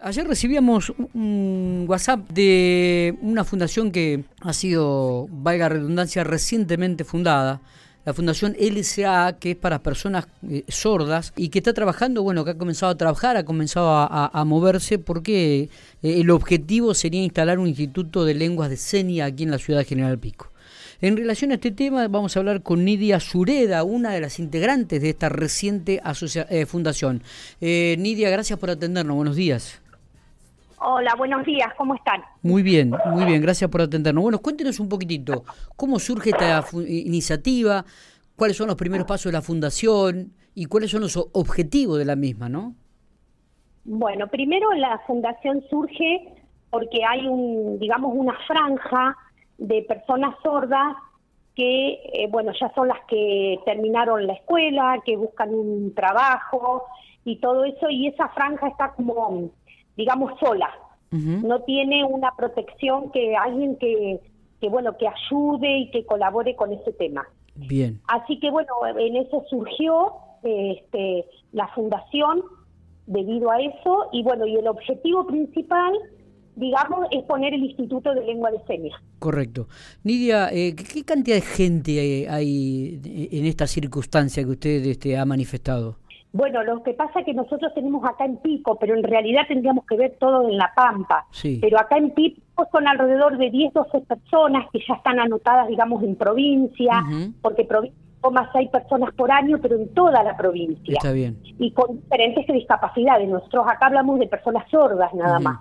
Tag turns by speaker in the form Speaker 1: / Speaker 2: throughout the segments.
Speaker 1: Ayer recibíamos un WhatsApp de una fundación que ha sido, valga redundancia, recientemente fundada, la Fundación LCA, que es para personas eh, sordas y que está trabajando, bueno, que ha comenzado a trabajar, ha comenzado a, moverse porque eh, el objetivo sería instalar un instituto de lenguas de señas aquí en la ciudad de General Pico. En relación a este tema vamos a hablar con Nidia Sureda, una de las integrantes de esta reciente eh, fundación. Nidia, gracias por atendernos, buenos días.
Speaker 2: Hola, buenos días, ¿cómo están?
Speaker 1: Muy bien, muy bien, gracias por atendernos. Bueno, cuéntenos un poquitito, ¿cómo surge esta iniciativa? ¿Cuáles son los primeros pasos de la fundación? ¿Y cuáles son los objetivos de la misma, no?
Speaker 2: Bueno, primero la fundación surge porque hay un, digamos, una franja de personas sordas que, eh, bueno, ya son las que terminaron la escuela, que buscan un trabajo y todo eso, y esa franja está como digamos, sola. No tiene una protección que alguien que, que, bueno, que ayude y que colabore con ese tema.
Speaker 1: Bien.
Speaker 2: Así que, bueno, en eso surgió este, la fundación debido a eso y, bueno, y el objetivo principal digamos, es poner el Instituto de Lengua de Señas.
Speaker 1: Correcto. Nidia, eh, ¿qué cantidad de gente hay en esta circunstancia que usted este, ha manifestado?
Speaker 2: Bueno, lo que pasa es que nosotros tenemos acá en Pico, pero en realidad tendríamos que ver todo en La Pampa. Pero acá en Pico son alrededor de 10, 12 personas que ya están anotadas, digamos, en provincia, porque provincia más hay personas por año, pero en toda la provincia.
Speaker 1: Está bien.
Speaker 2: Y con diferentes discapacidades. Nosotros acá hablamos de personas sordas nada más.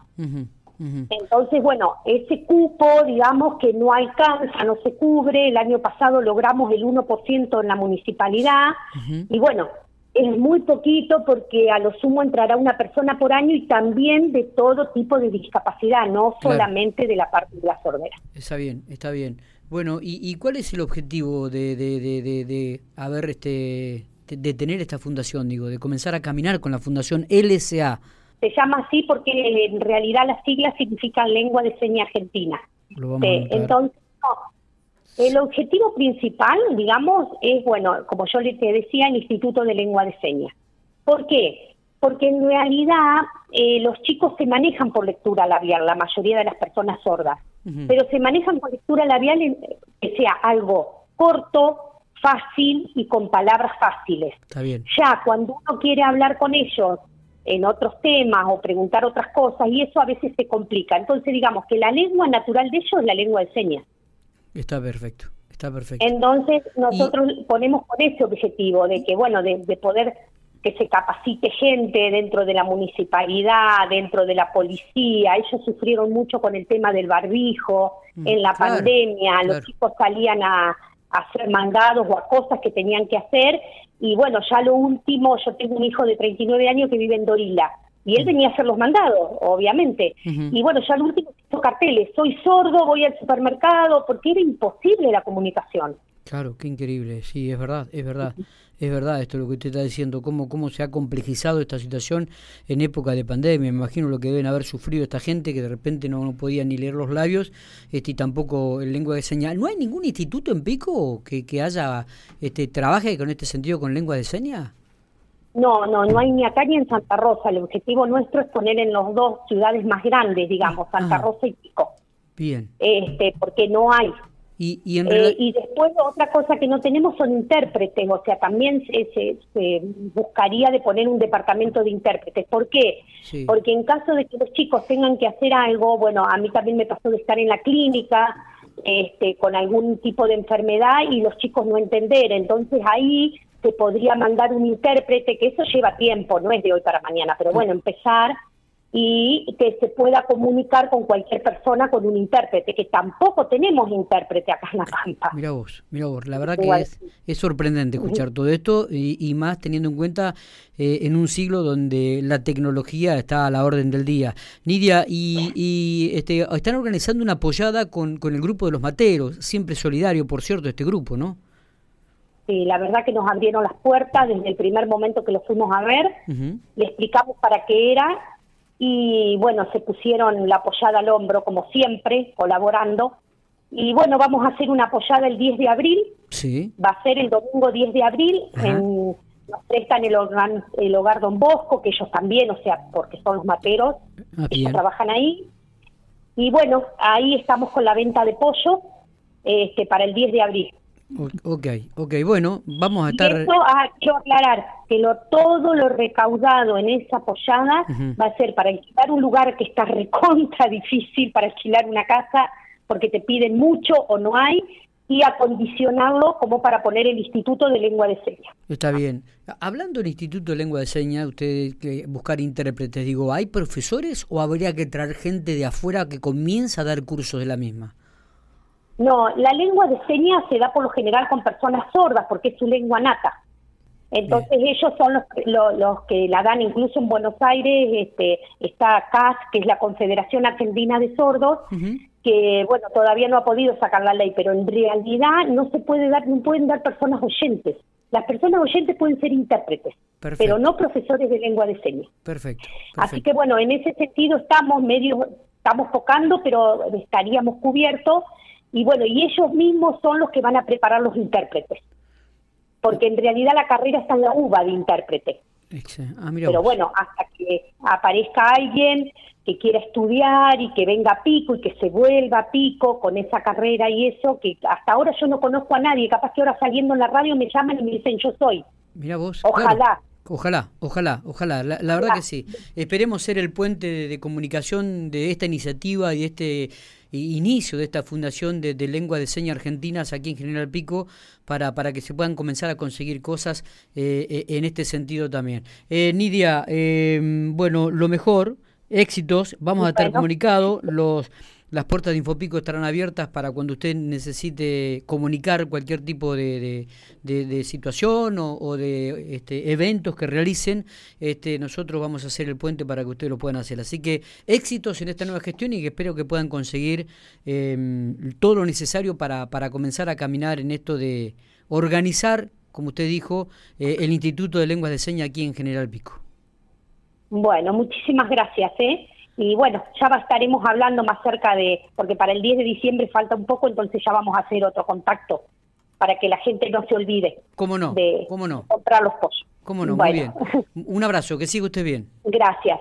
Speaker 2: Entonces, bueno, ese cupo, digamos, que no alcanza, no se cubre. El año pasado logramos el 1% en la municipalidad. Y bueno, es muy poquito porque a lo sumo entrará una persona por año y también de todo tipo de discapacidad, no solamente de la parte de la sordera.
Speaker 1: Está bien, está bien. Bueno, ¿y, cuál es el objetivo de, de, de, de, haber este, de, tener esta fundación, digo, de comenzar a caminar con la fundación LSA?
Speaker 2: Se llama así porque en realidad las siglas significan lengua de seña argentina.
Speaker 1: Lo entonces,
Speaker 2: el objetivo principal, digamos, es, bueno, como yo le decía, el Instituto de Lengua de Señas. ¿Por qué? Porque en realidad eh, los chicos se manejan por lectura labial, la mayoría de las personas sordas, pero se manejan por lectura labial que sea algo corto, fácil y con palabras fáciles.
Speaker 1: Está bien.
Speaker 2: Ya cuando uno quiere hablar con ellos en otros temas o preguntar otras cosas, y eso a veces se complica. Entonces, digamos que la lengua natural de ellos es la lengua de señas.
Speaker 1: Está perfecto, está perfecto.
Speaker 2: Entonces nosotros ponemos con ese objetivo de que, bueno, de, poder que se capacite gente dentro de la municipalidad, dentro de la policía. Ellos sufrieron mucho con el tema del barbijo, mm, en la pandemia, los chicos salían a, a, hacer mandados o a cosas que tenían que hacer. Y bueno, ya lo último, yo tengo un hijo de 39 años que vive en Dorila y él venía a hacer los mandados, obviamente. Y bueno, ya al último hizo carteles, soy sordo, voy al supermercado, porque era imposible la comunicación.
Speaker 1: Claro, qué increíble, sí, es verdad, es verdad, es verdad esto lo que usted está diciendo, cómo, cómo se ha complejizado esta situación en época de pandemia, me imagino lo que deben haber sufrido esta gente que de repente no, podía ni leer los labios este, y tampoco el lengua de señas. ¿No hay ningún instituto en Pico que, que haya, este, trabaje con este sentido con lengua de señas?
Speaker 2: No, no, no hay ni acá ni en Santa Rosa. El objetivo nuestro es poner en los dos ciudades más grandes, digamos, Santa Rosa y Pico.
Speaker 1: Bien.
Speaker 2: Este, porque no hay.
Speaker 1: Y, y,
Speaker 2: eh, y después otra cosa que no tenemos son intérpretes, o sea, también se, se, buscaría de poner un departamento de intérpretes. ¿Por qué? Porque en caso de que los chicos tengan que hacer algo, bueno, a mí también me pasó de estar en la clínica este, con algún tipo de enfermedad y los chicos no entender, entonces ahí se podría mandar un intérprete, que eso lleva tiempo, no es de hoy para mañana, pero bueno, empezar y que se pueda comunicar con cualquier persona con un intérprete, que tampoco tenemos intérprete acá en La Pampa.
Speaker 1: Mira vos, mira vos, la verdad que es, es, sorprendente escuchar todo esto y, más teniendo en cuenta eh, en un siglo donde la tecnología está a la orden del día. Nidia, y, y este, están organizando una apoyada con, con el grupo de los materos, siempre solidario, por cierto, este grupo, ¿no?
Speaker 2: Sí, la verdad que nos abrieron las puertas desde el primer momento que lo fuimos a ver, le explicamos para qué era y bueno, se pusieron la apoyada al hombro como siempre, colaborando. Y bueno, vamos a hacer una apoyada el 10 de abril.
Speaker 1: Sí.
Speaker 2: Va a ser el domingo 10 de abril en nos prestan el hogar, el hogar Don Bosco, que ellos también, o sea, porque son los materos, ah, ellos trabajan ahí. Y bueno, ahí estamos con la venta de pollo este, para el 10 de abril.
Speaker 1: Ok, ok, bueno, vamos a estar...
Speaker 2: Eso, ah, quiero aclarar que lo, todo lo recaudado en esa pollada va a ser para alquilar un lugar que está recontra difícil para alquilar una casa porque te piden mucho o no hay y acondicionarlo como para poner el Instituto de Lengua de Señas.
Speaker 1: Está bien. Hablando del Instituto de Lengua de Señas, usted que buscar intérpretes, digo, ¿hay profesores o habría que traer gente de afuera que comienza a dar cursos de la misma?
Speaker 2: No, la lengua de señas se da por lo general con personas sordas porque es su lengua nata. Entonces ellos son los, los, que la dan incluso en Buenos Aires, este, está CAS, que es la Confederación Argentina de Sordos, que bueno, todavía no ha podido sacar la ley, pero en realidad no se puede dar, no pueden dar personas oyentes. Las personas oyentes pueden ser intérpretes, pero no profesores de lengua de señas.
Speaker 1: Perfecto,
Speaker 2: Así que bueno, en ese sentido estamos medio, estamos tocando, pero estaríamos cubiertos y bueno, y ellos mismos son los que van a preparar los intérpretes, porque en realidad la carrera está en la uva de intérprete. Ah, Pero bueno, hasta que aparezca alguien que quiera estudiar y que venga a pico y que se vuelva a pico con esa carrera y eso, que hasta ahora yo no conozco a nadie, capaz que ahora saliendo en la radio me llaman y me dicen yo soy.
Speaker 1: Mira vos.
Speaker 2: Ojalá.
Speaker 1: Ojalá, ojalá, ojalá. La, verdad que sí. Esperemos ser el puente de, comunicación de esta iniciativa y este inicio de esta fundación de, lengua de señas argentinas aquí en General Pico para, para que se puedan comenzar a conseguir cosas eh, eh, en este sentido también. Eh, Nidia, bueno, lo mejor, éxitos, vamos a estar comunicados, los las puertas de Infopico estarán abiertas para cuando usted necesite comunicar cualquier tipo de, situación o, de este, eventos que realicen. Este, nosotros vamos a hacer el puente para que ustedes lo puedan hacer. Así que éxitos en esta nueva gestión y que espero que puedan conseguir em, todo lo necesario para, para comenzar a caminar en esto de organizar, como usted dijo, eh, el Instituto de Lenguas de Señas aquí en General Pico.
Speaker 2: Bueno, muchísimas gracias. ¿eh? Y bueno, ya estaremos hablando más cerca de, porque para el 10 de diciembre falta un poco, entonces ya vamos a hacer otro contacto para que la gente no se olvide
Speaker 1: ¿Cómo no?
Speaker 2: de
Speaker 1: ¿Cómo no?
Speaker 2: comprar los pollos.
Speaker 1: ¿Cómo no? Muy bien. Un abrazo, que siga usted bien.
Speaker 2: Gracias.